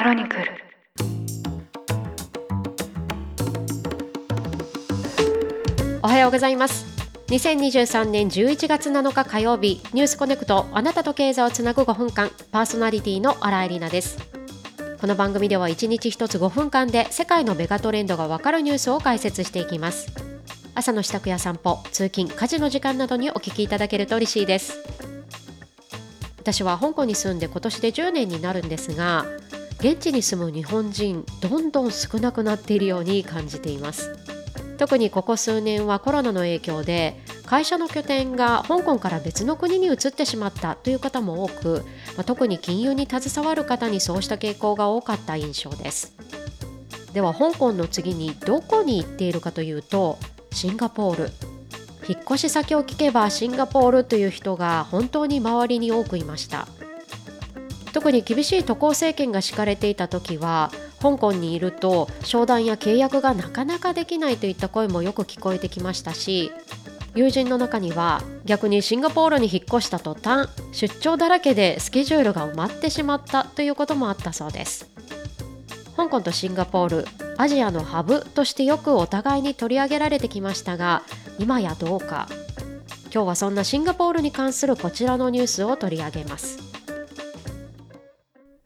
クロニクル。おはようございます。2023年11月7日火曜日ニュースコネクトあなたと経済をつなぐ5分間パーソナリティの新井里奈です。この番組では1日1つ5分間で世界のメガトレンドがわかるニュースを解説していきます。朝の支度や散歩通勤家事の時間などにお聞きいただけると嬉しいです。私は香港に住んで今年で10年になるんですが現地に住む日本人どんどん少なくなっているように感じています。特にここ数年はコロナの影響で会社の拠点が香港から別の国に移ってしまったという方も多く、ま、特に金融に携わる方にそうした傾向が多かった印象です。では香港の次にどこに行っているかというとシンガポール。引っ越し先を聞けばシンガポールという人が本当に周りに多くいました。特に厳しい渡航政権が敷かれていた時は香港にいると商談や契約がなかなかできないといった声もよく聞こえてきましたし友人の中には逆にシンガポールに引っ越した途端出張だらけでスケジュールが埋まってしまったということもあったそうです。香港とシンガポールアジアのハブとしてよくお互いに取り上げられてきましたが今やどうか。今日はそんなシンガポールに関するこちらのニュースを取り上げます。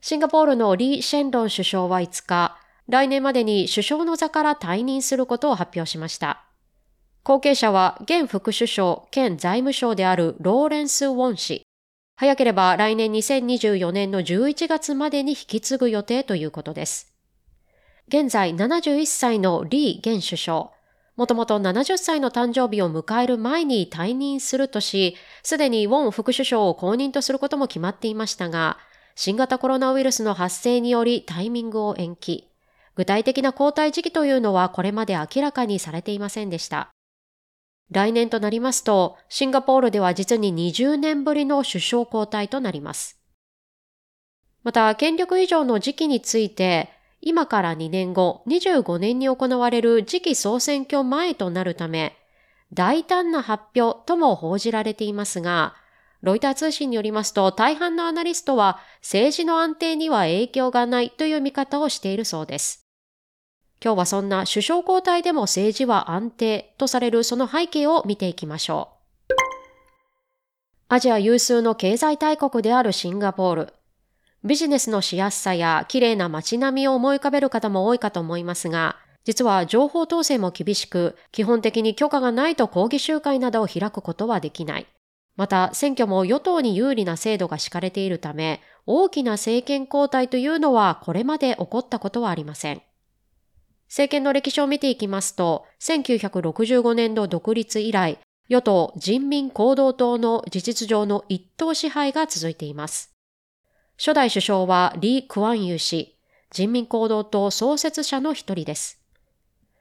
シンガポールのリー・シェンロン首相は5日、来年までに首相の座から退任することを発表しました。後継者は現副首相兼財務省であるローレンス・ウォン氏。早ければ来年2024年の11月までに引き継ぐ予定ということです。現在71歳のリー現首相。もともと70歳の誕生日を迎える前に退任するとし、すでにウォン副首相を後任とすることも決まっていましたが、新型コロナウイルスの発生によりタイミングを延期。具体的な交代時期というのはこれまで明らかにされていませんでした。来年となりますと、シンガポールでは実に20年ぶりの首相交代となります。また、権力以上の時期について、今から2年後、25年に行われる次期総選挙前となるため、大胆な発表とも報じられていますが、ロイター通信によりますと、大半のアナリストは政治の安定には影響がないという見方をしているそうです。今日はそんな首相交代でも政治は安定とされるその背景を見ていきましょう。アジア有数の経済大国であるシンガポール。ビジネスのしやすさや綺麗な街並みを思い浮かべる方も多いかと思いますが、実は情報統制も厳しく、基本的に許可がないと抗議集会などを開くことはできない。また、選挙も与党に有利な制度が敷かれているため、大きな政権交代というのはこれまで起こったことはありません。政権の歴史を見ていきますと、1965年度独立以来、与党人民行動党の事実上の一党支配が続いています。初代首相はリー・クワンユー氏、人民行動党創設者の一人です。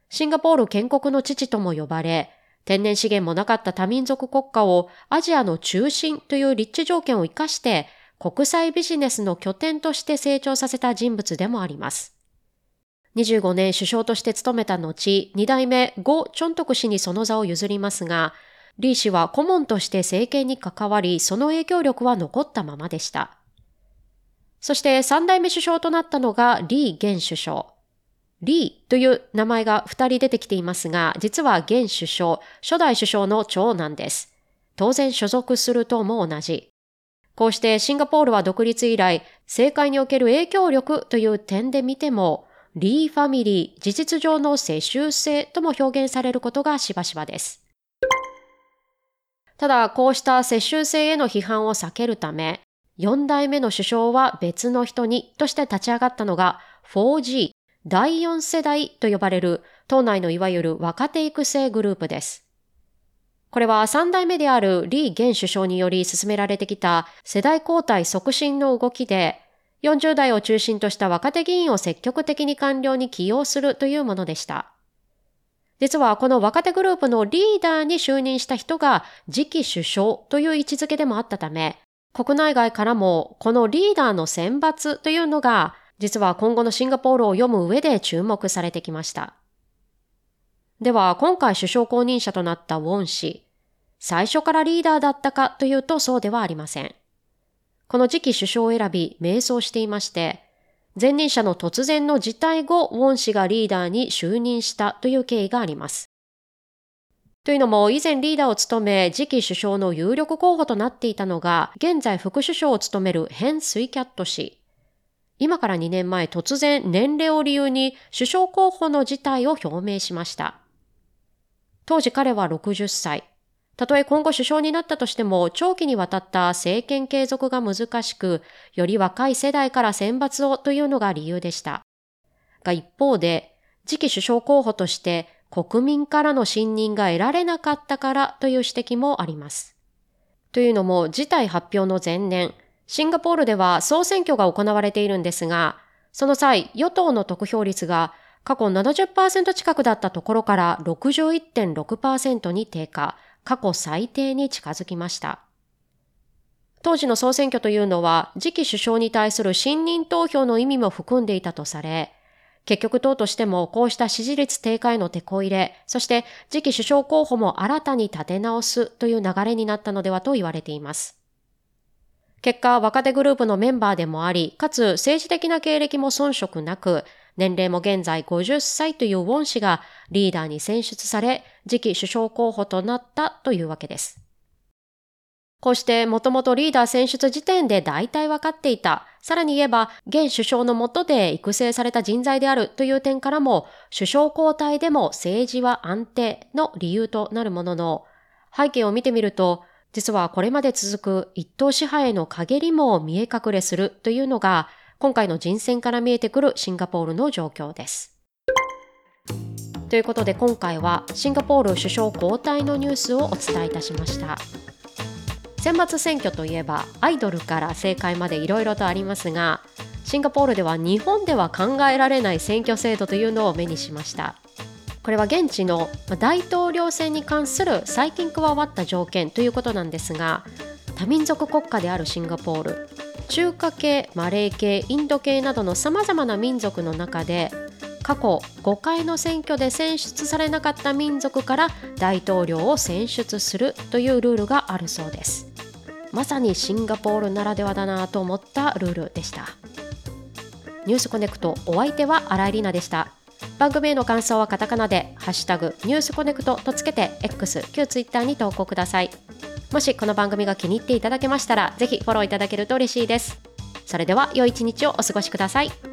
シンガポール建国の父とも呼ばれ、天然資源もなかった多民族国家をアジアの中心という立地条件を生かして国際ビジネスの拠点として成長させた人物でもあります。25年首相として務めた後、2代目ゴ・チョントク氏にその座を譲りますが、リー氏は顧問として政権に関わり、その影響力は残ったままでした。そして3代目首相となったのがリー現首相。リーという名前が2人出てきていますが、実は現首相、初代首相の長男です。当然所属するとも同じ。こうしてシンガポールは独立以来、政界における影響力という点で見ても、リーファミリー、事実上の世襲制とも表現されることがしばしばです。ただ、こうした世襲制への批判を避けるため、4代目の首相は別の人にとして立ち上がったのが 4G 第4世代と呼ばれる党内のいわゆる若手育成グループです。これは3代目であるリー現首相により進められてきた世代交代促進の動きで、40代を中心とした若手議員を積極的に官僚に起用するというものでした。実はこの若手グループのリーダーに就任した人が次期首相という位置づけでもあったため、国内外からもこのリーダーの選抜というのが実は今後のシンガポールを読む上で注目されてきました。では、今回首相公認者となったウォン氏、最初からリーダーだったかというとそうではありません。この次期首相を選び、迷走していまして、前任者の突然の辞退後、ウォン氏がリーダーに就任したという経緯があります。というのも、以前リーダーを務め、次期首相の有力候補となっていたのが、現在副首相を務めるヘン・スイキャット氏。今から2年前、突然年齢を理由に首相候補の辞退を表明しました。当時彼は60歳。たとえ今後首相になったとしても、長期にわたった政権継続が難しく、より若い世代から選抜をというのが理由でした。が一方で、次期首相候補として国民からの信任が得られなかったからという指摘もあります。というのも、事態発表の前年、シンガポールでは総選挙が行われているんですが、その際、与党の得票率が過去70%近くだったところから61.6%に低下、過去最低に近づきました。当時の総選挙というのは次期首相に対する信任投票の意味も含んでいたとされ、結局党としてもこうした支持率低下への手こ入れ、そして次期首相候補も新たに立て直すという流れになったのではと言われています。結果、若手グループのメンバーでもあり、かつ政治的な経歴も遜色なく、年齢も現在50歳というウォン氏がリーダーに選出され、次期首相候補となったというわけです。こうしてもともとリーダー選出時点で大体分かっていた。さらに言えば、現首相の下で育成された人材であるという点からも、首相交代でも政治は安定の理由となるものの、背景を見てみると、実はこれまで続く一党支配への陰りも見え隠れするというのが、今回の人選から見えてくるシンガポールの状況です。ということで今回はシンガポール首相交代のニュースをお伝えいたしました。選抜選挙といえばアイドルから政界までいろいろとありますがシンガポールでは日本では考えられない選挙制度というのを目にしましたこれは現地の大統領選に関する最近加わった条件ということなんですが多民族国家であるシンガポール中華系マレー系インド系などのさまざまな民族の中で過去5回の選挙で選出されなかった民族から大統領を選出するというルールがあるそうです。まさにシンガポールならではだなと思ったルールでした。ニュースコネクトお相手は新井里奈でした。番組への感想はカタカナで「ハッシュタグニュースコネクト」とつけて X 旧 Twitter に投稿ください。もしこの番組が気に入っていただけましたらぜひフォローいただけると嬉しいです。それでは良い一日をお過ごしください。